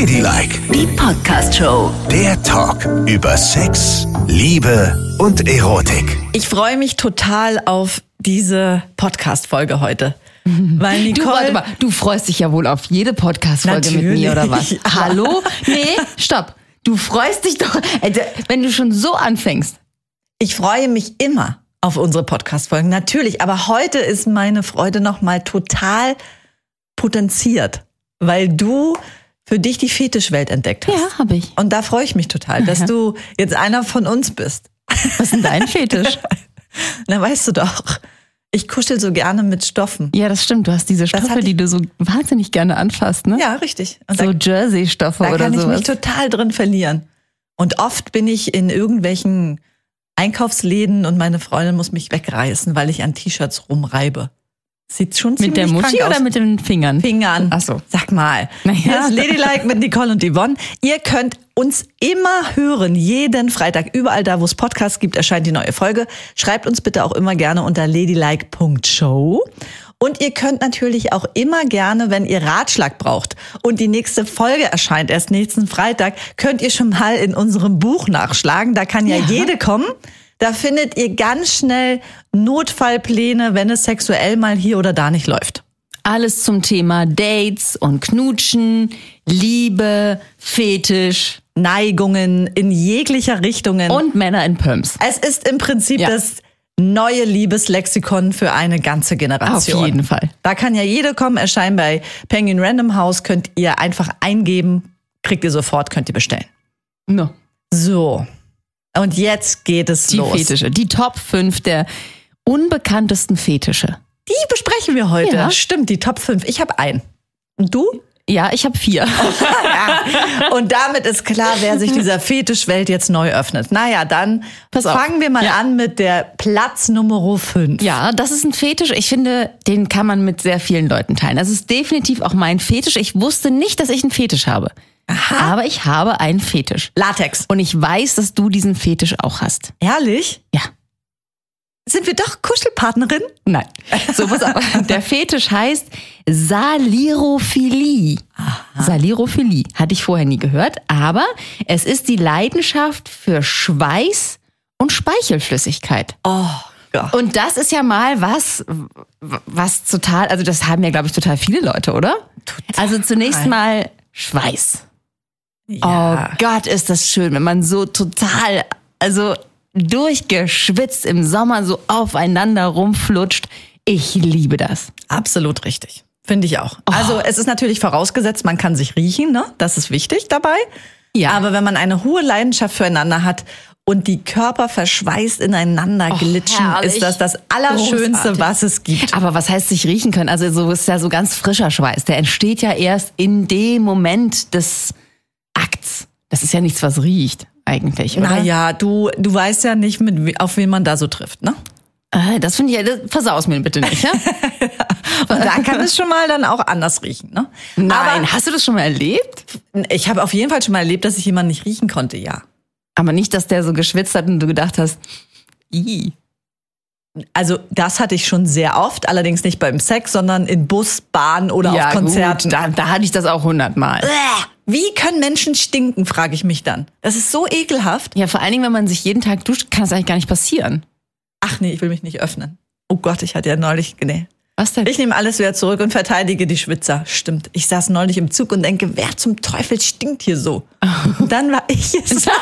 Ladylike, Die Podcast-Show. der Talk über Sex, Liebe und Erotik. Ich freue mich total auf diese Podcast-Folge heute. Weil Du, Nicole. warte mal, du freust dich ja wohl auf jede Podcast-Folge mit mir, oder was? Hallo? Nee, stopp. Du freust dich doch, äh, wenn du schon so anfängst. Ich freue mich immer auf unsere Podcast-Folgen, natürlich. Aber heute ist meine Freude nochmal total potenziert, weil du für dich die Fetischwelt entdeckt hast. Ja, habe ich. Und da freue ich mich total, dass du jetzt einer von uns bist. Was ist denn dein Fetisch? Na, weißt du doch, ich kuschel so gerne mit Stoffen. Ja, das stimmt. Du hast diese Stoffe, die du so wahnsinnig gerne anfasst, ne? Ja, richtig. Und So da, Jersey-Stoffe da oder kann ich sowas. mich total drin verlieren. Und oft bin ich in irgendwelchen Einkaufsläden und meine Freundin muss mich wegreißen, weil ich an T-Shirts rumreibe. Sieht schon mit der ziemlich Muschi oder aus. mit den Fingern? Fingern. Ach so. Sag mal. Naja. Hier ist Ladylike mit Nicole und Yvonne. Ihr könnt uns immer hören. Jeden Freitag. Überall da, wo es Podcasts gibt, erscheint die neue Folge. Schreibt uns bitte auch immer gerne unter ladylike.show. Und ihr könnt natürlich auch immer gerne, wenn ihr Ratschlag braucht und die nächste Folge erscheint erst nächsten Freitag, könnt ihr schon mal in unserem Buch nachschlagen. Da kann ja, Ja. jede kommen. Da findet ihr ganz schnell Notfallpläne, wenn es sexuell mal hier oder da nicht läuft. Alles zum Thema Dates und Knutschen, Liebe, Fetisch Neigungen in jeglicher Richtungen. und Männer in Pumps. es ist im Prinzip Ja. das neue Liebeslexikon für eine ganze Generation. Auf jeden Fall. Da kann ja jede kommen, erscheinen bei Penguin Random House, könnt ihr einfach eingeben, kriegt ihr sofort, könnt ihr bestellen. No. So. Und jetzt geht es Die los. Fetische. Die Top 5 der unbekanntesten Fetische. Die besprechen wir heute. Ja. Stimmt, die Top 5. Ich habe einen. Und du? Ja, ich habe vier. Ja. Und damit ist klar, wer sich dieser Fetischwelt jetzt neu öffnet. Naja, dann Pass auf. fangen wir mal Ja. an mit der Platz Nummer 5. Ja, das ist ein Fetisch. Ich finde, den kann man mit sehr vielen Leuten teilen. Das ist definitiv auch mein Fetisch. Ich wusste nicht, dass ich einen Fetisch habe. Aber ich habe einen Fetisch. Latex. Und ich weiß, dass du diesen Fetisch auch hast. Ehrlich? Ja. Sind wir doch Kuschelpartnerin? Nein. So, pass auf. Der Fetisch heißt Salirophilie. Salirophilie. Hatte ich vorher nie gehört. Aber es ist die Leidenschaft für Schweiß und Speichelflüssigkeit. Oh Gott. Und das ist ja mal was, was total, also das haben ja, glaube ich, total viele Leute, oder? Also zunächst mal Schweiß. Oh Gott, ist das schön, wenn man so total, also durchgeschwitzt im Sommer so aufeinander rumflutscht. Ich liebe das. Absolut richtig. Finde ich auch. Also es ist natürlich vorausgesetzt, man kann sich riechen, ne? Das ist wichtig dabei. Ja. Aber wenn man eine hohe Leidenschaft füreinander hat und die Körper verschweißt ineinander glitschen, herrlich. ist das das Allerschönste, Großartig. was es gibt. Aber was heißt sich riechen können? Also so ist ja so ganz frischer Schweiß. Der entsteht ja erst in dem Moment des. Das ist ja nichts, was riecht eigentlich, oder? Naja, du, du weißt ja nicht, mit, auf wen man da so trifft, ne? Äh, Das finde ich, ja- das versaus mir bitte nicht, ja? Und da kann es schon mal dann auch anders riechen, ne? Nein, Aber hast du das schon mal erlebt? ich habe auf jeden Fall schon mal erlebt, dass ich jemanden nicht riechen konnte, ja. Aber nicht, dass der so geschwitzt hat und du gedacht hast, i. Also das hatte ich schon sehr oft, allerdings nicht beim Sex, sondern in Bus, Bahn oder auf Konzerten. Gut, da, da hatte ich das auch hundertmal. Wie können Menschen stinken, frage ich mich dann. Das ist so ekelhaft. Ja, vor allen Dingen, wenn man sich jeden Tag duscht, kann das eigentlich gar nicht passieren. Ach nee, ich will mich nicht öffnen. Oh Gott, ich hatte ja neulich, nee. Was denn? Ich nehme alles wieder zurück und verteidige die Schwitzer. Stimmt. Ich saß neulich im Zug und denke, wer zum Teufel stinkt hier so? Und dann war ich es.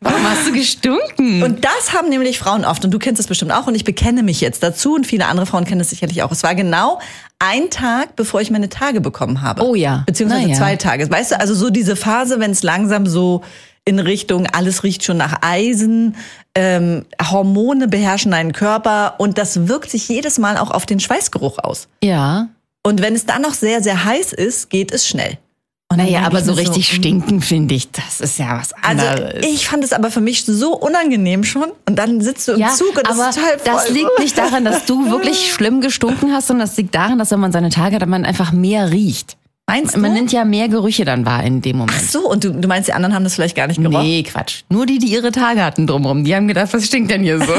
Warum hast du gestunken? Und das haben nämlich Frauen oft. Und du kennst es bestimmt auch. Und ich bekenne mich jetzt dazu. Und viele andere Frauen kennen es sicherlich auch. Es war genau ein Tag, bevor ich meine Tage bekommen habe. Oh ja. Beziehungsweise ja. zwei Tage. Weißt du, also so diese Phase, wenn es langsam so in Richtung, alles riecht schon nach Eisen, ähm, Hormone beherrschen deinen Körper. Und das wirkt sich jedes Mal auch auf den Schweißgeruch aus. ja. Und wenn es dann noch sehr, sehr heiß ist, geht es schnell. Und dann Naja, aber so richtig mm. stinken, finde ich, das ist ja was Also anderes. ich fand es aber für mich so unangenehm schon. Und dann sitzt du im ja, Zug und aber das ist total das voll. liegt nicht daran, dass du wirklich schlimm gestunken hast, sondern das liegt daran, dass wenn man seine Tage hat, man einfach mehr riecht. Meinst Man du? nimmt ja mehr Gerüche dann wahr in dem Moment. Ach so, und du, du meinst, die anderen haben das vielleicht gar nicht gerochen? Nee, Quatsch. Nur die, die ihre Tage hatten drumherum, die haben gedacht, was stinkt denn hier so?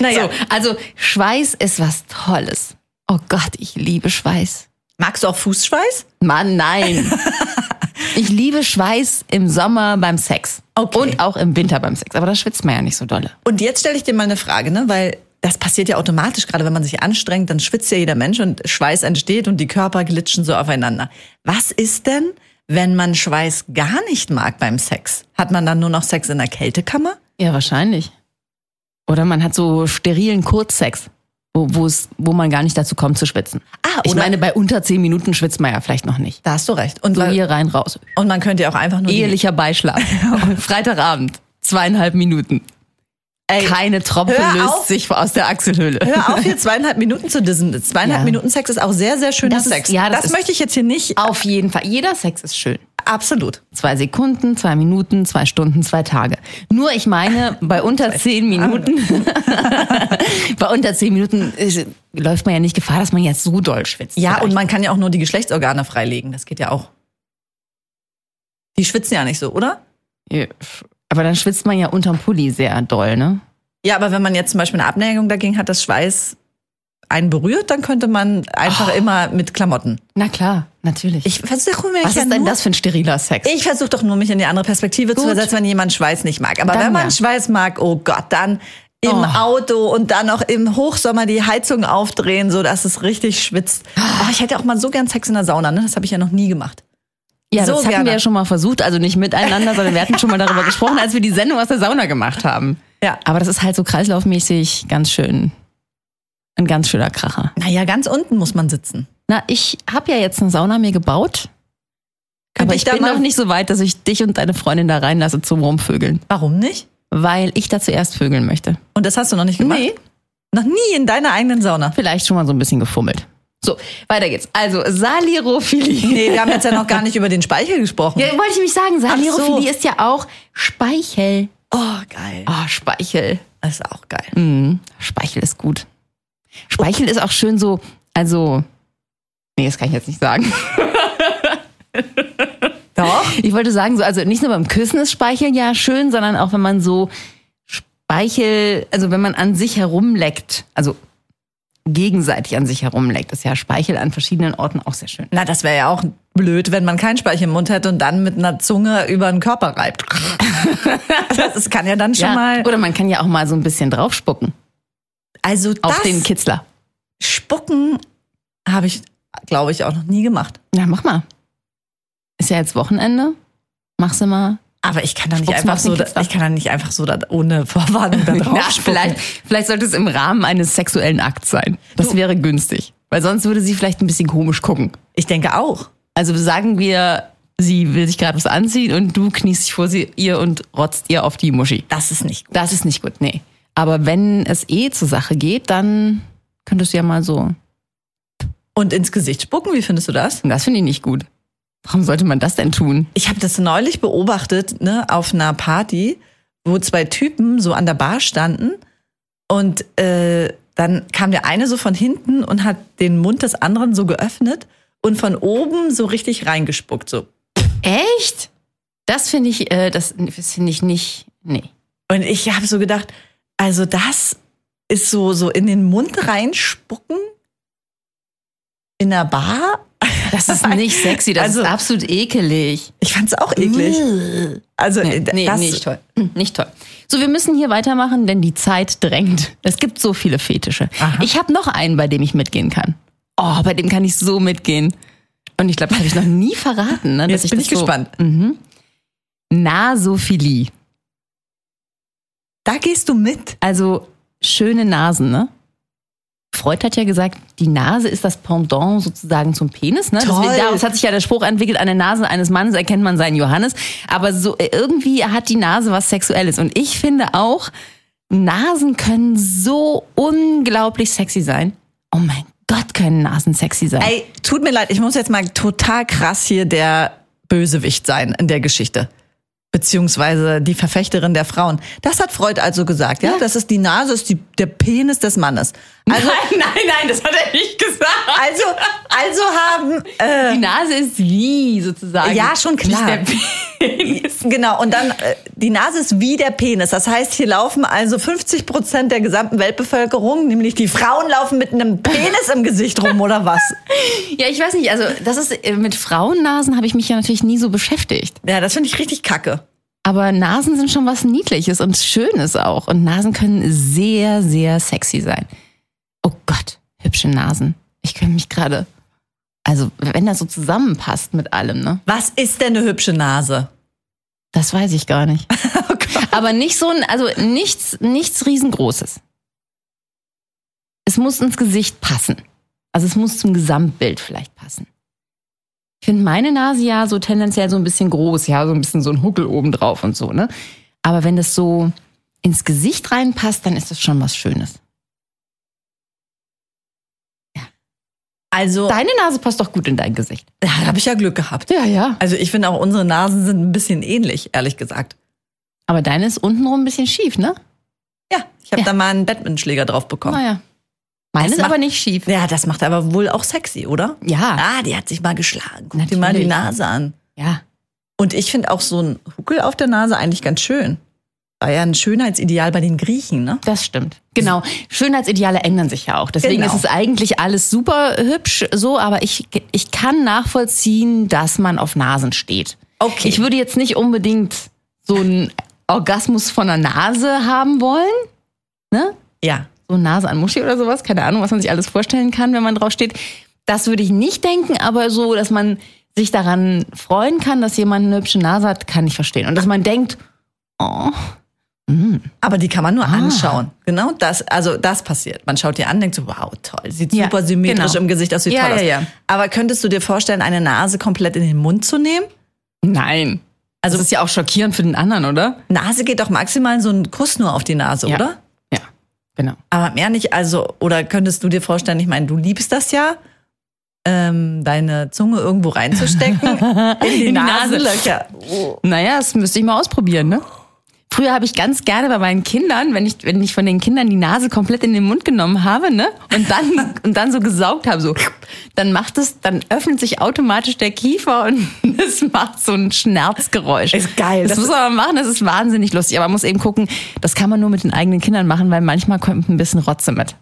Naja, so also Schweiß ist was Tolles. Oh Gott, ich liebe Schweiß. Magst du auch Fußschweiß? Mann, nein. ich liebe Schweiß im Sommer beim Sex. Okay. Und auch im Winter beim Sex. Aber da schwitzt man ja nicht so dolle. Und jetzt stelle ich dir mal eine Frage, ne? Weil das passiert ja automatisch, gerade wenn man sich anstrengt, dann schwitzt ja jeder Mensch und Schweiß entsteht und die Körper glitschen so aufeinander. Was ist denn, wenn man Schweiß gar nicht mag beim Sex? Hat man dann nur noch Sex in der Kältekammer? Ja, wahrscheinlich. Oder man hat so sterilen Kurzsex, wo, wo, es, wo man gar nicht dazu kommt zu schwitzen. Ah, ich meine, bei unter zehn Minuten schwitzt man ja vielleicht noch nicht. Da hast du recht. Und, So weil, hier rein, raus. und man könnte ja auch einfach nur Ehelicher Beischlaf. Freitagabend, zweieinhalb Minuten. Ey, Keine Tropfe löst auf. sich aus der Achselhöhle. Hör auf, hier zweieinhalb Minuten zu dissen. Zweieinhalb Ja. Minuten Sex ist auch sehr, sehr schöner Das ist- Sex. ja, das ist- möchte ich jetzt hier nicht. Auf jeden Fall. Jeder Sex ist schön. Absolut. Zwei Sekunden, zwei Minuten, zwei Stunden, zwei Tage. Nur ich meine, bei unter zehn Minuten, bei unter zehn Minuten äh, läuft man ja nicht Gefahr, dass man jetzt so doll schwitzt. Ja, vielleicht. und man kann ja auch nur die Geschlechtsorgane freilegen. Das geht ja auch. Die schwitzen ja nicht so, oder? Ja, Aber dann schwitzt man ja unterm Pulli sehr doll, ne? Ja, aber wenn man jetzt zum Beispiel eine Abneigung dagegen hat, dass Schweiß einen berührt, dann könnte man einfach immer mit Klamotten. Na klar, natürlich. Ich versuche mir Was ja ist denn das für ein steriler Sex? Ich versuche doch nur, mich in die andere Perspektive zu Gut. versetzen, wenn jemand Schweiß nicht mag. Aber Dann wenn man ja. Schweiß mag, oh Gott, dann im Oh. Auto und dann noch im Hochsommer die Heizung aufdrehen, so dass es richtig schwitzt. Oh, ich hätte auch mal so gern Sex in der Sauna, ne? Das habe ich ja noch nie gemacht. Ja, so das hatten gerne. wir ja schon mal versucht, also nicht miteinander, sondern wir hatten schon mal darüber gesprochen, als wir die Sendung aus der Sauna gemacht haben. Ja. Aber das ist halt so kreislaufmäßig ganz schön, ein ganz schöner Kracher. Naja, ganz unten muss man sitzen. Na, ich habe ja jetzt eine Sauna mir gebaut. Könnte aber ich ich bin noch nicht so weit, dass ich dich und deine Freundin da reinlasse zum Rumvögeln. Warum nicht? Weil ich da zuerst vögeln möchte. Und das hast du noch nicht gemacht? Nee. Noch nie in deiner eigenen Sauna? Vielleicht schon mal so ein bisschen gefummelt. So, weiter geht's. Also, Salirophilie. Nee, wir haben jetzt ja noch gar nicht über den Speichel gesprochen. Ja, wollte ich mich sagen, Salirophilie so. ist ja auch Speichel. Oh, geil. Oh, Speichel. Das ist auch geil. Mhm. Speichel ist gut. Speichel ist auch schön so, also, nee, das kann ich jetzt nicht sagen. Doch. Ich wollte sagen, so, also nicht nur beim Küssen ist Speichel ja schön, sondern auch wenn man so Speichel, also wenn man an sich herumleckt, also gegenseitig an sich herumleckt, ist ja Speichel an verschiedenen Orten auch sehr schön. Na, das wäre ja auch blöd, wenn man keinen Speichel im Mund hätte und dann mit einer Zunge über den Körper reibt. das, kann ja dann schon Ja, mal. oder man kann ja auch mal so ein bisschen draufspucken Also auf das den Kitzler. Spucken habe ich, glaube ich, auch noch nie gemacht. Na, mach mal. Ist ja jetzt Wochenende. Mach's mal. Aber ich kann da nicht Spuck's einfach so, ich kann da nicht einfach so da ohne Vorwarnung da drauf Na, vielleicht, vielleicht sollte es im Rahmen eines sexuellen Akts sein. Das Du- wäre günstig. Weil sonst würde sie vielleicht ein bisschen komisch gucken. Ich denke auch. Also sagen wir, sie will sich gerade was anziehen und du kniest dich vor sie, ihr und rotzt ihr auf die Muschi. Das ist nicht gut. Das ist nicht gut, nee. Aber wenn es eh zur Sache geht, dann könntest du ja mal so. Und ins Gesicht spucken, wie findest du das? Das finde ich nicht gut. Warum sollte man das denn tun? Ich habe das neulich beobachtet, ne, auf einer Party, wo zwei Typen so an der Bar standen und äh, dann kam der eine so von hinten und hat den Mund des anderen so geöffnet und von oben so richtig reingespuckt, so. Echt? Das finde ich, äh, das, das finde ich nicht. Nee. Und ich habe so gedacht, also das ist so so in den Mund reinspucken in der Bar. Das ist nicht sexy, das Also- ist absolut ekelig. Ich fand's auch eklig. Also Nee, nee, das, nicht toll. Nicht toll. So, wir müssen hier weitermachen, denn die Zeit drängt. Es gibt so viele Fetische. Aha. Ich habe noch einen, bei dem ich mitgehen kann. Oh, bei dem kann ich so mitgehen. Und ich glaube, das habe ich noch nie verraten. Ne, dass Jetzt bin ich gespannt. So, mhm. Nasophilie. Da gehst du mit. Also schöne Nasen, ne? Freud hat ja gesagt, die Nase ist das Pendant sozusagen zum Penis. Ne? Toll. Deswegen, daraus hat sich ja der Spruch entwickelt, an der Nase eines Mannes erkennt man seinen Johannes. Aber so äh, irgendwie hat die Nase was Sexuelles. Und ich finde auch, Nasen können so unglaublich sexy sein. Oh mein Gott, können Nasen sexy sein. Ey, tut mir leid, ich muss jetzt mal total krass hier der Bösewicht sein in der Geschichte. Beziehungsweise die Verfechterin der Frauen. Das hat Freud also gesagt, ja? Ja. Das ist die Nase, ist die, der Penis des Mannes. Also, nein, nein, nein, das hat er nicht gesagt. also, also haben äh, Die Nase ist wie sozusagen. Ja, schon klar. Nicht der Penis. Genau, und dann äh, die Nase ist wie der Penis. Das heißt, hier laufen also 50 Prozent der gesamten Weltbevölkerung, nämlich die Frauen laufen mit einem Penis im Gesicht rum oder was? Ja, ich weiß nicht, also das ist äh, mit Frauennasen habe ich mich ja natürlich nie so beschäftigt. Ja, das finde ich richtig kacke. Aber Nasen sind schon was Niedliches und Schönes auch. Und Nasen können sehr, sehr sexy sein. Oh Gott, hübsche Nasen. Ich könnte mich gerade. Also, wenn das so zusammenpasst mit allem, ne? Was ist denn eine hübsche Nase? Das weiß ich gar nicht. Aber nicht so ein, also nichts, nichts riesengroßes. Es muss ins Gesicht passen. Also es muss zum Gesamtbild vielleicht passen. Ich finde meine Nase ja so tendenziell so ein bisschen groß, ja, so ein bisschen so ein Huckel oben drauf und so, ne? Aber wenn das so ins Gesicht reinpasst, dann ist das schon was Schönes. Also, Deine Nase passt doch gut in dein Gesicht. da habe ich ja Glück gehabt. Ja, ja. Also ich finde auch unsere Nasen sind ein bisschen ähnlich, ehrlich gesagt. Aber deine ist untenrum ein bisschen schief, ne? Ja, ich habe Ja. da mal einen Badmintonschläger drauf bekommen. Naja. Meine ist macht- aber nicht schief. Ja, das macht aber wohl auch sexy, oder? Ja. Ah, die hat sich mal geschlagen. Guck dir mal die Nase an. Ja. Und ich finde auch so ein Huckel auf der Nase eigentlich ganz schön. War ja ein Schönheitsideal bei den Griechen, ne? Das stimmt. Genau. Schönheitsideale ändern sich ja auch. Deswegen Genau. ist es eigentlich alles super hübsch so, aber ich, ich kann nachvollziehen, dass man auf Nasen steht. Okay. Ich würde jetzt nicht unbedingt so einen Orgasmus von der Nase haben wollen. Ne? Ja. So eine Nase an Muschi oder sowas. Keine Ahnung, was man sich alles vorstellen kann, wenn man drauf steht. Das würde ich nicht denken, aber so, dass man sich daran freuen kann, dass jemand eine hübsche Nase hat, kann ich verstehen. Und dass man denkt, oh, Aber die kann man Ah. nur anschauen. Genau das, also das passiert. Man schaut dir an, denkt so, wow, toll, sieht Ja, super symmetrisch genau. im Gesicht aus, sieht Ja, toll aus. ja, ja. Aber könntest du dir vorstellen, eine Nase komplett in den Mund zu nehmen? nein. Also das ist ja auch schockierend für den anderen, oder? Nase geht doch maximal so ein Kuss nur auf die Nase, Ja. oder? Genau. Aber mehr nicht, also, oder könntest du dir vorstellen, ich meine, du liebst das ja, ähm, deine Zunge irgendwo reinzustecken in die, die Nasenlöcher. Naja, das müsste ich mal ausprobieren, ne? Früher habe ich ganz gerne bei meinen Kindern, wenn ich, wenn ich von den Kindern die Nase komplett in den Mund genommen habe, ne? Und dann, und dann so gesaugt habe, so, dann macht es, dann öffnet sich automatisch der Kiefer und es macht so ein Schnerzgeräusch. Ist geil. Das, Das muss man mal machen, das ist wahnsinnig lustig. Aber man muss eben gucken, das kann man nur mit den eigenen Kindern machen, weil manchmal kommt ein bisschen Rotze mit.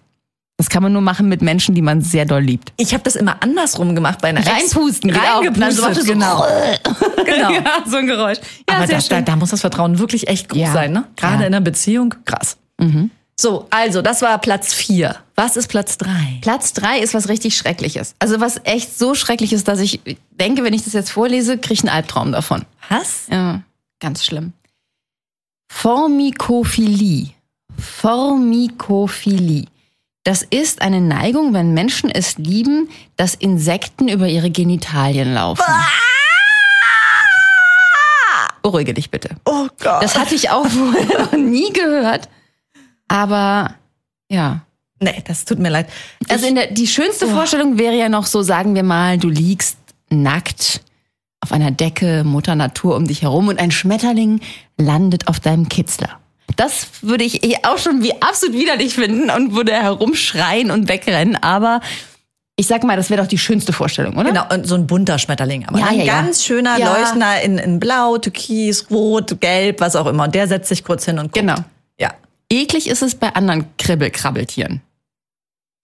Das kann man nur machen mit Menschen, die man sehr doll liebt. Ich habe das immer andersrum gemacht bei einer Reinpusten, auch. Und dann so Reingepustet, es so- genau. genau. Ja, so ein Geräusch. Ja, Aber sehr da, da, muss das Vertrauen wirklich echt groß Ja. sein, ne? Gerade Ja. Mhm. in einer Beziehung. Krass. So, also, das war Platz vier. Was ist Platz drei? Platz drei ist was richtig Schreckliches. Also was echt so schrecklich ist, dass ich denke, wenn ich das jetzt vorlese, kriege ich einen Albtraum davon. Was? Ja, ganz schlimm. Formikophilie. Formikophilie. Das ist eine Neigung, wenn Menschen es lieben, dass Insekten über ihre Genitalien laufen. Beruhige dich bitte. Oh Gott. Das hatte ich auch vorher noch nie gehört. Aber ja. nee, das tut mir leid. Also in der, die schönste Oh. Vorstellung wäre ja noch so, sagen wir mal, du liegst nackt auf einer Decke, Mutter Natur um dich herum und ein Schmetterling landet auf deinem Kitzler. Das würde ich eh auch schon wie absolut widerlich finden und würde herumschreien und wegrennen, aber ich sag mal, das wäre doch die schönste Vorstellung, oder? Genau, und so ein bunter Schmetterling. Aber Ja, ein ja, ja. ganz schöner, Ja. leuchtender in, in Blau, Türkis, Rot, Gelb, was auch immer. Und der setzt sich kurz hin und guckt. Genau. Ja. Eklig ist es bei anderen Kribbelkrabbeltieren.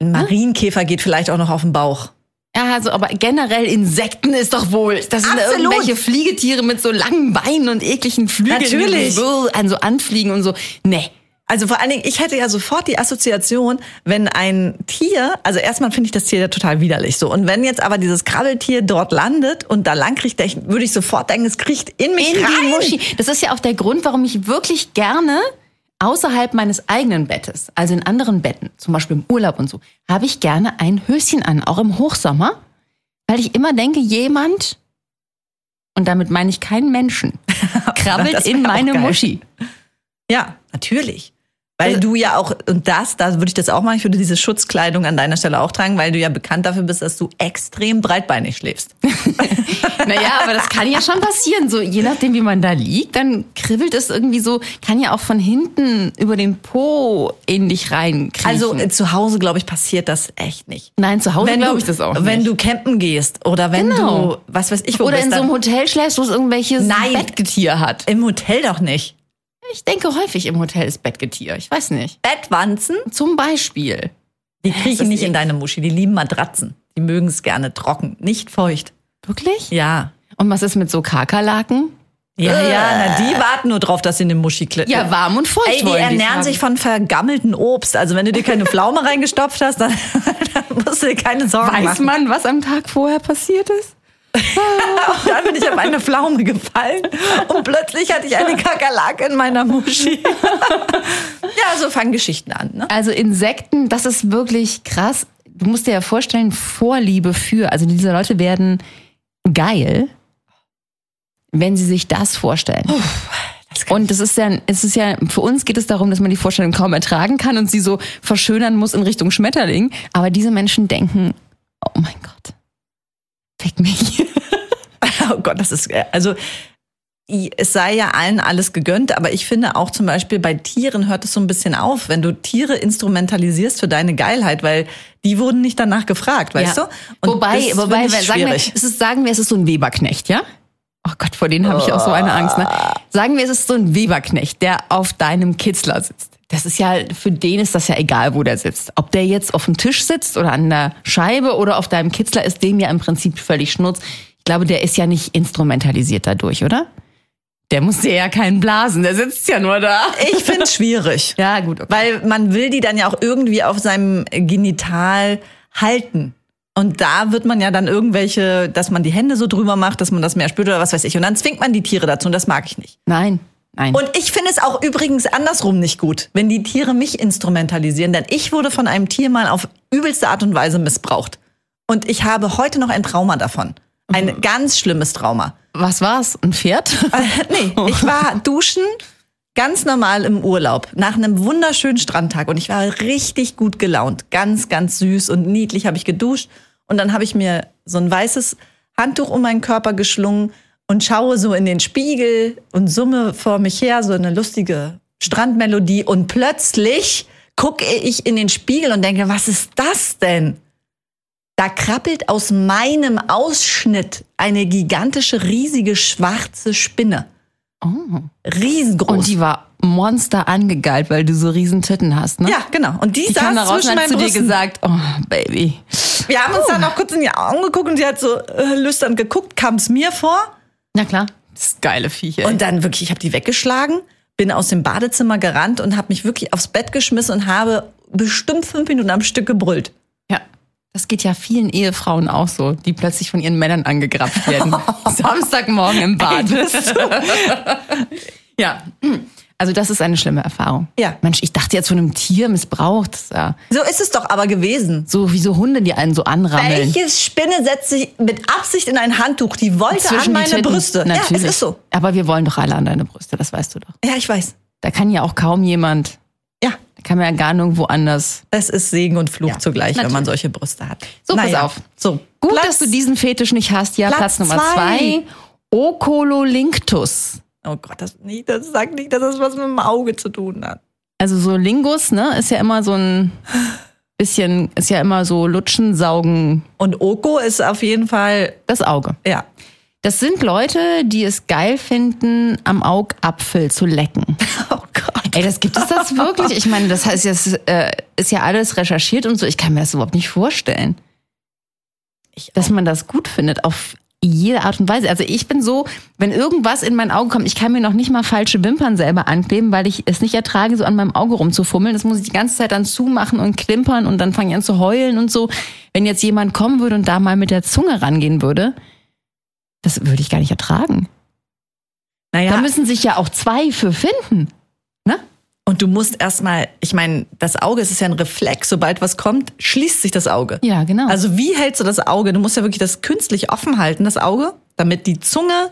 Ein Marienkäfer geht vielleicht auch noch auf den Bauch. Ja, also, aber generell Insekten ist doch wohl. Das sind Absolut. irgendwelche Fliegetiere mit so langen Beinen und ekligen Flügeln. Natürlich. Die so an so anfliegen und so. Nee. Also vor allen Dingen, ich hätte ja sofort die Assoziation, wenn ein Tier, also erstmal finde ich das Tier ja total widerlich so. Und wenn jetzt aber dieses Krabbeltier dort landet und da lang kriecht, ich- würde ich sofort denken, es kriecht in mich In rein. die Muschi. Das ist ja auch der Grund, warum ich wirklich gerne außerhalb meines eigenen Bettes, also in anderen Betten, zum Beispiel im Urlaub und so, habe ich gerne ein Höschen an, auch im Hochsommer, weil ich immer denke, jemand, und damit meine ich keinen Menschen, krabbelt in meine. Muschi. Ja, natürlich. Weil du ja auch, und das, da würde ich das auch machen, ich würde diese Schutzkleidung an deiner Stelle auch tragen, weil du ja bekannt dafür bist, dass du extrem breitbeinig schläfst. Naja, aber das kann ja schon passieren. So, je nachdem, wie man da liegt, dann kribbelt es irgendwie so, kann ja auch von hinten über den Po in dich reinkriechen. Also äh, zu Hause, glaube ich, passiert das echt nicht. nein, zu Hause Wenn glaube du, ich das auch wenn nicht. du campen gehst oder wenn Genau. du, was weiß ich, wo Oder bist, in so einem Hotel schläfst, wo es irgendwelches Nein. Bettgetier hat. im Hotel doch nicht. Ich denke häufig im Hotel ist Bettgetier. Ich weiß nicht. Bettwanzen, Zum Beispiel. die kriechen nicht eh- in deine Muschi, die lieben Matratzen. Die mögen es gerne trocken, nicht feucht. Wirklich? Ja. Und was ist mit so Kakerlaken? Ja, ja, na, die warten nur drauf, dass sie in den Muschi klicken. Ja, warm und feucht Ey, die ernähren haben. sich von vergammelten Obst. Also wenn du dir keine Pflaume reingestopft hast, dann, dann musst du dir keine Sorgen Weiß machen. man, was am Tag vorher passiert ist? Und dann bin ich auf eine Pflaume gefallen und plötzlich hatte ich eine Kakerlake in meiner Muschi. ja, so fangen Geschichten an. Ne? Also Insekten, das ist wirklich krass. Du musst dir ja vorstellen, Vorliebe für, also diese Leute werden geil, wenn sie sich das vorstellen. Und das ist ja, es ist ja, für uns geht es darum, dass man die Vorstellung kaum ertragen kann und sie so verschönern muss in Richtung Schmetterling. Aber diese Menschen denken, oh mein Gott, fick mich. Oh Gott, das ist, äh, also es sei ja allen alles gegönnt, aber ich finde auch zum Beispiel bei Tieren hört es so ein bisschen auf, wenn du Tiere instrumentalisierst für deine Geilheit, weil die wurden nicht danach gefragt, weißt Ja. du? Und wobei, wobei, sagen wir, es ist, sagen wir, es ist so ein Weberknecht, ja? Oh Gott, vor denen habe ich auch so eine Angst. Ne? Sagen wir, es ist so ein Weberknecht, der auf deinem Kitzler sitzt. Das ist ja, für den ist das ja egal, wo der sitzt. Ob der jetzt auf dem Tisch sitzt oder an der Scheibe oder auf deinem Kitzler, ist dem ja im Prinzip völlig schnurz. Ich glaube, der ist ja nicht instrumentalisiert dadurch, oder? Der muss dir ja keinen blasen, der sitzt ja nur da. Ich finde es schwierig. Ja, gut. Okay. Weil man will die dann ja auch irgendwie auf seinem Genital halten. Und da wird man ja dann irgendwelche, dass man die Hände so drüber macht, dass man das mehr spürt oder was weiß ich. Und dann zwingt man die Tiere dazu und das mag ich nicht. Nein, nein. Und ich finde es auch übrigens andersrum nicht gut, wenn die Tiere mich instrumentalisieren. Denn ich wurde von einem Tier mal auf übelste Art und Weise missbraucht. Und ich habe heute noch ein Trauma davon. Ein ganz schlimmes Trauma. Was war's? Ein Pferd? Äh, nee, ich war duschen, ganz normal im Urlaub, nach einem wunderschönen Strandtag und ich war richtig gut gelaunt. Ganz, ganz süß und niedlich habe ich geduscht und dann habe ich mir so ein weißes Handtuch um meinen Körper geschlungen und schaue so in den Spiegel und summe vor mich her so eine lustige Strandmelodie und plötzlich gucke ich in den Spiegel und denke, was ist das denn? Da krabbelt aus meinem Ausschnitt eine gigantische, riesige schwarze Spinne. Riesengroß. Und die war Monster angegeilt, weil du so riesen Titten hast, ne? ja, genau. Und die, Die kam da saß raus und hat zu dir gesagt, oh, Baby. Wir haben uns dann noch kurz in die Augen geguckt und sie hat so äh, lüstern geguckt, kam es mir vor. Na klar. Das ist geile Viecher. Und dann wirklich, ich habe die weggeschlagen, bin aus dem Badezimmer gerannt und habe mich wirklich aufs Bett geschmissen und habe bestimmt fünf Minuten am Stück gebrüllt. ja. Das geht ja vielen Ehefrauen auch so, die plötzlich von ihren Männern angegrapscht werden. Samstagmorgen im Bad. ja. Also das ist eine schlimme Erfahrung. Ja. Mensch, ich dachte jetzt von einem Tier missbraucht. Ja So ist es doch aber gewesen. so wie so Hunde, die einen so anrammeln. Welche Spinne setzt sich mit Absicht in ein Handtuch? Die wollte an die meine. Brüste. Natürlich. Ja, es ist so. Aber wir wollen doch alle an deine Brüste, das weißt du doch. Ja, ich weiß. Da kann ja auch kaum jemand, kann man ja gar nirgendwo anders. es ist Segen und Fluch Ja, zugleich, wenn man natürlich. solche Brüste hat. So, pass auf. So, Gut, Platz- dass du diesen Fetisch nicht hast. Ja, Platz, Platz Nummer zwei. zwei. Okololinctus. Oh Gott, das, nicht, das sagt nicht, dass das was mit dem Auge zu tun hat. Also so Lingus, ne, ist ja immer so ein bisschen, ist ja immer so lutschen, saugen, Und Oko ist auf jeden Fall, das Auge. ja. Das sind Leute, die es geil finden, am Augapfel zu lecken. Ey, das gibt es das wirklich? Ich meine, das heißt, das äh, ist ja alles recherchiert und so. Ich kann mir das überhaupt nicht vorstellen. dass man das gut findet auf jede Art und Weise. Also ich bin so, wenn irgendwas in mein Auge kommt, ich kann mir noch nicht mal falsche Wimpern selber ankleben, weil ich es nicht ertrage, so an meinem Auge rumzufummeln. Das muss ich die ganze Zeit dann zumachen und klimpern und dann fange ich an zu heulen und so. Wenn jetzt jemand kommen würde und da mal mit der Zunge rangehen würde, das würde ich gar nicht ertragen. Naja, Da müssen sich ja auch zwei für finden. Ne? und du musst erstmal, ich meine, das Auge es ist ja ein Reflex. Sobald was kommt, schließt sich das Auge. Ja, genau. Also wie hältst du das Auge? Du musst ja wirklich das künstlich offen halten, das Auge, damit die Zunge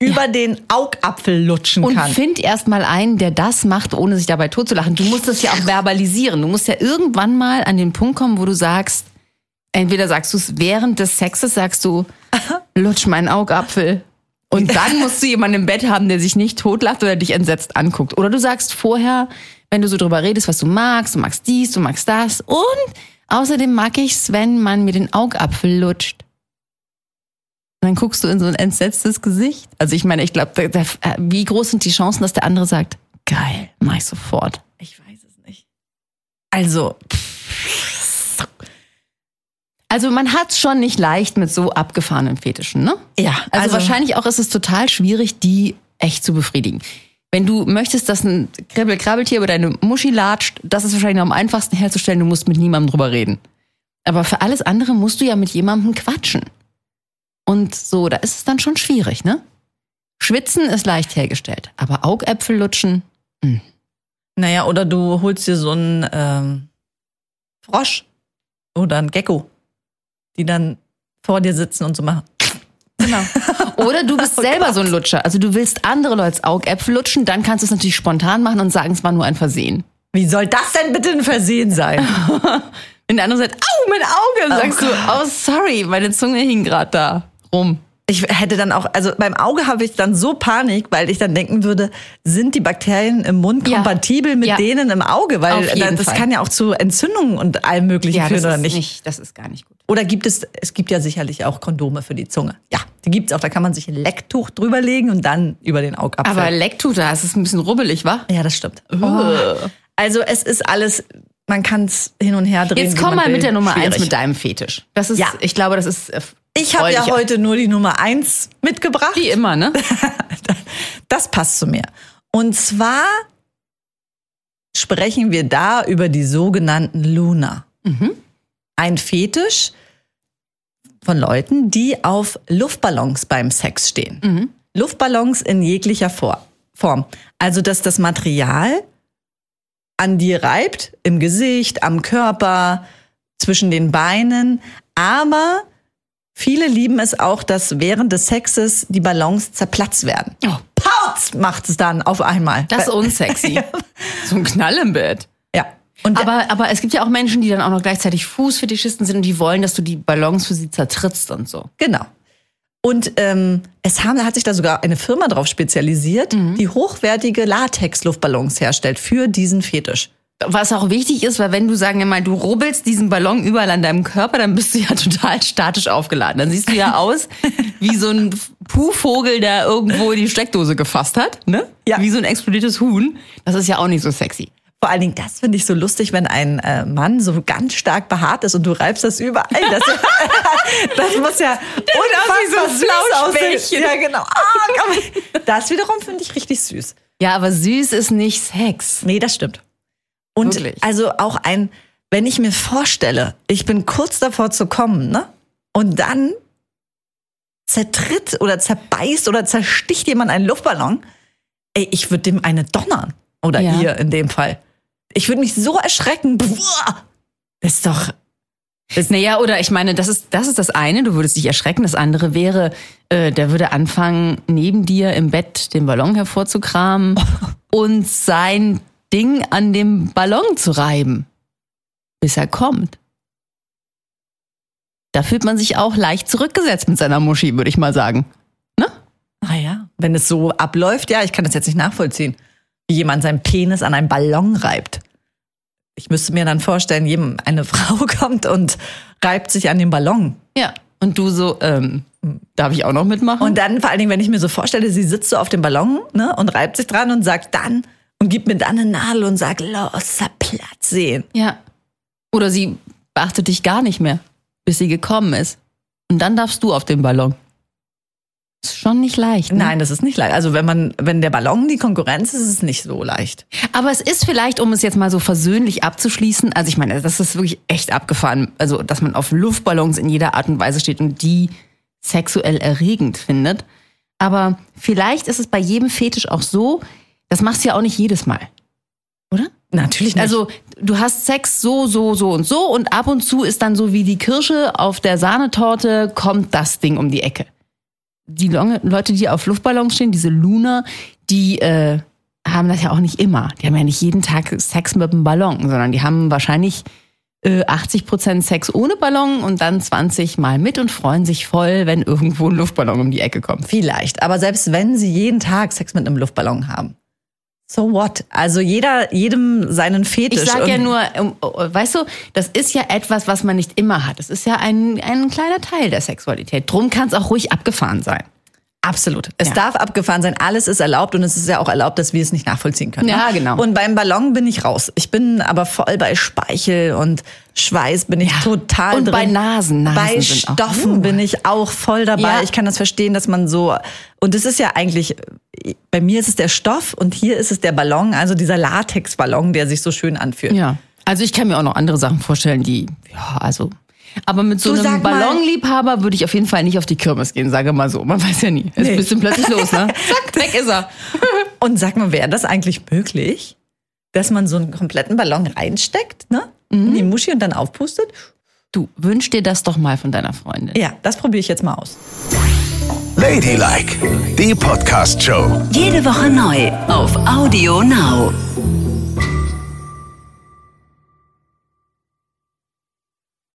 über den Augapfel lutschen Und kann. find erst mal einen, der das macht, ohne sich dabei totzulachen. Du musst das ja auch verbalisieren. Du musst ja irgendwann mal an den Punkt kommen, wo du sagst, entweder sagst du es während des Sexes, sagst du, lutsch meinen Augapfel. Und dann musst du jemanden im Bett haben, der sich nicht totlacht oder dich entsetzt anguckt. Oder du sagst vorher, wenn du so drüber redest, was du magst, du magst dies, du magst das. Und außerdem mag ich's, wenn man mir den Augapfel lutscht. Und dann guckst du in so ein entsetztes Gesicht. Also ich meine, ich glaube, wie groß sind die Chancen, dass der andere sagt, geil, mach ich sofort. ich weiß es nicht. Also, Also man hat's schon nicht leicht mit so abgefahrenen Fetischen, ne? ja, Also, wahrscheinlich auch ist es total schwierig, die echt zu befriedigen. Wenn du möchtest, dass ein Kribbel-Krabbeltier über deine Muschi latscht, das ist wahrscheinlich noch am einfachsten herzustellen, du musst mit niemandem drüber reden. Aber für alles andere musst du ja mit jemandem quatschen. Und so, da ist es dann schon schwierig, ne? Schwitzen ist leicht hergestellt, aber Augäpfel lutschen, Naja, oder du holst dir so einen ähm, Frosch oder einen Gecko, die dann vor dir sitzen und so machen. Genau. Oder du bist Oh selber Gott. so ein Lutscher. Also du willst andere Leute Augäpfel lutschen, dann kannst du es natürlich spontan machen und sagen, es war nur ein Versehen. Wie soll das denn bitte ein Versehen sein? Wenn der andere sagt, au, mein Auge, dann sagst du, oh sorry, meine Zunge hing gerade da rum. Ich hätte dann auch, also beim Auge habe ich dann so Panik, weil ich dann denken würde, sind die Bakterien im Mund Ja. kompatibel mit Ja. denen im Auge? Weil Auf jeden das Fall. kann ja auch zu Entzündungen und allem Möglichen Ja, führen, oder nicht? nicht, das ist gar nicht gut. Oder gibt es, es gibt ja sicherlich auch Kondome für die Zunge. Ja, die gibt's auch. Da kann man sich ein Lecktuch drüberlegen und dann über den Augapfel. Aber Lecktuch, da ist es ein bisschen rubbelig, wa? ja, das stimmt. Oh. Also es ist alles, man kann es hin und her drehen. Jetzt wie komm man mal will. mit der Nummer eins Schwierig. mit deinem Fetisch. Das ist, Ja. ich glaube, das ist. äh, Ich habe ja heute nur die Nummer eins mitgebracht. Wie immer, ne? Das passt zu mir. Und zwar sprechen wir da über die sogenannten Luna. Ein Fetisch von Leuten, die auf Luftballons beim Sex stehen. Luftballons in jeglicher Form. Also, dass das Material an dir reibt, im Gesicht, am Körper, zwischen den Beinen. Aber viele lieben es auch, dass während des Sexes die Ballons zerplatzt werden. Oh. Pauz macht es dann auf einmal. Das ist unsexy. so ein Knall im Bett. ja. Und Aber, aber es gibt ja auch Menschen, die dann auch noch gleichzeitig Fußfetischisten sind und die wollen, dass du die Ballons für sie zertrittst und so. Genau. Und ähm, es haben, hat sich da sogar eine Firma drauf spezialisiert, die hochwertige Latex-Luftballons herstellt für diesen Fetisch. Was auch wichtig ist, weil wenn du, sagen wir mal, du rubbelst diesen Ballon überall an deinem Körper, dann bist du ja total statisch aufgeladen. Dann siehst du ja aus wie so ein Puhvogel, der irgendwo die Steckdose gefasst hat, ne? Ja. Wie so ein explodiertes Huhn. Das ist ja auch nicht so sexy. Vor allen Dingen, das finde ich so lustig, wenn ein äh, Mann so ganz stark behaart ist und du reibst das überall. Das, das muss ja wie so unfassbar süß aussehen. Ja, genau. Ah. Das wiederum finde ich richtig süß. Ja, aber süß ist nicht Sex. Nee, das stimmt. Und Wirklich? also auch ein, wenn ich mir vorstelle, ich bin kurz davor zu kommen, ne? Und dann zertritt oder zerbeißt oder zersticht jemand einen Luftballon, ey, ich würde dem eine donnern. Oder Ja. ihr in dem Fall. Ich würde mich so erschrecken. Das ist doch. Naja, oder ich meine, das ist, das ist das eine, du würdest dich erschrecken. Das andere wäre, äh, der würde anfangen, neben dir im Bett den Ballon hervorzukramen und sein Ding an dem Ballon zu reiben, bis er kommt. Da fühlt man sich auch leicht zurückgesetzt mit seiner Muschi, würde ich mal sagen. Ne? Naja, wenn es so abläuft, ja, ich kann das jetzt nicht nachvollziehen, wie jemand seinen Penis an einen Ballon reibt. Ich müsste mir dann vorstellen, jemand, eine Frau kommt und reibt sich an den Ballon. Ja. Und du so, ähm, darf ich auch noch mitmachen? Und dann vor allen Dingen, wenn ich mir so vorstelle, sie sitzt so auf dem Ballon ne, und reibt sich dran und sagt dann und gibt mir dann eine Nadel und sagt, los, Platz sehen. Ja. Oder sie beachtet dich gar nicht mehr, bis sie gekommen ist. Und dann darfst du auf den Ballon. Ist schon nicht leicht. Ne? Nein, das ist nicht leicht. Also wenn man, wenn der Ballon die Konkurrenz ist, ist es nicht so leicht. Aber es ist vielleicht, um es jetzt mal so versöhnlich abzuschließen, also ich meine, das ist wirklich echt abgefahren. Also, dass man auf Luftballons in jeder Art und Weise steht und die sexuell erregend findet. Aber vielleicht ist es bei jedem Fetisch auch so, das machst du ja auch nicht jedes Mal. Oder? Natürlich nicht. Also du hast Sex so, so, so und so und ab und zu ist dann so wie die Kirsche auf der Sahnetorte kommt das Ding um die Ecke. Die Leute, die auf Luftballons stehen, diese Luna, die äh, haben das ja auch nicht immer. Die haben ja nicht jeden Tag Sex mit einem Ballon, sondern die haben wahrscheinlich äh, 80 Prozent Sex ohne Ballon und dann 20 mal mit und freuen sich voll, wenn irgendwo ein Luftballon um die Ecke kommt. Vielleicht. Aber selbst wenn sie jeden Tag Sex mit einem Luftballon haben. So what? Also jeder, jedem seinen Fetisch. Ich sage Und- ja nur, ähm, oh, weißt du, das ist ja etwas, was man nicht immer hat. Es ist ja ein, ein kleiner Teil der Sexualität. Drum kann es auch ruhig abgefahren sein. Absolut. Es Ja. darf abgefahren sein, alles ist erlaubt und es ist ja auch erlaubt, dass wir es nicht nachvollziehen können. Ja, ne? genau. Und beim Ballon bin ich raus. Ich bin aber voll bei Speichel und Schweiß bin ich total Und drin. bei Nasen. Nasen bei sind auch- Stoffen Uh. bin ich auch voll dabei. Ja. Ich kann das verstehen, dass man so und es ist ja eigentlich bei mir ist es der Stoff und hier ist es der Ballon, also dieser Latexballon, der sich so schön anfühlt. Ja. Also ich kann mir auch noch andere Sachen vorstellen, die, ja, also. Aber mit so Du, einem Ballonliebhaber würde ich auf jeden Fall nicht auf die Kirmes gehen, sage mal so. Man weiß ja nie. Ist Nee. ein bisschen plötzlich los, ne? Zack, weg ist er. Und sag mal, wäre das eigentlich möglich, dass man so einen kompletten Ballon reinsteckt, ne? Mhm. In die Muschi und dann aufpustet? Du, wünsch dir das doch mal von deiner Freundin. Ja, das probiere ich jetzt mal aus. Ladylike, die Podcast-Show. Jede Woche neu auf Audio Now.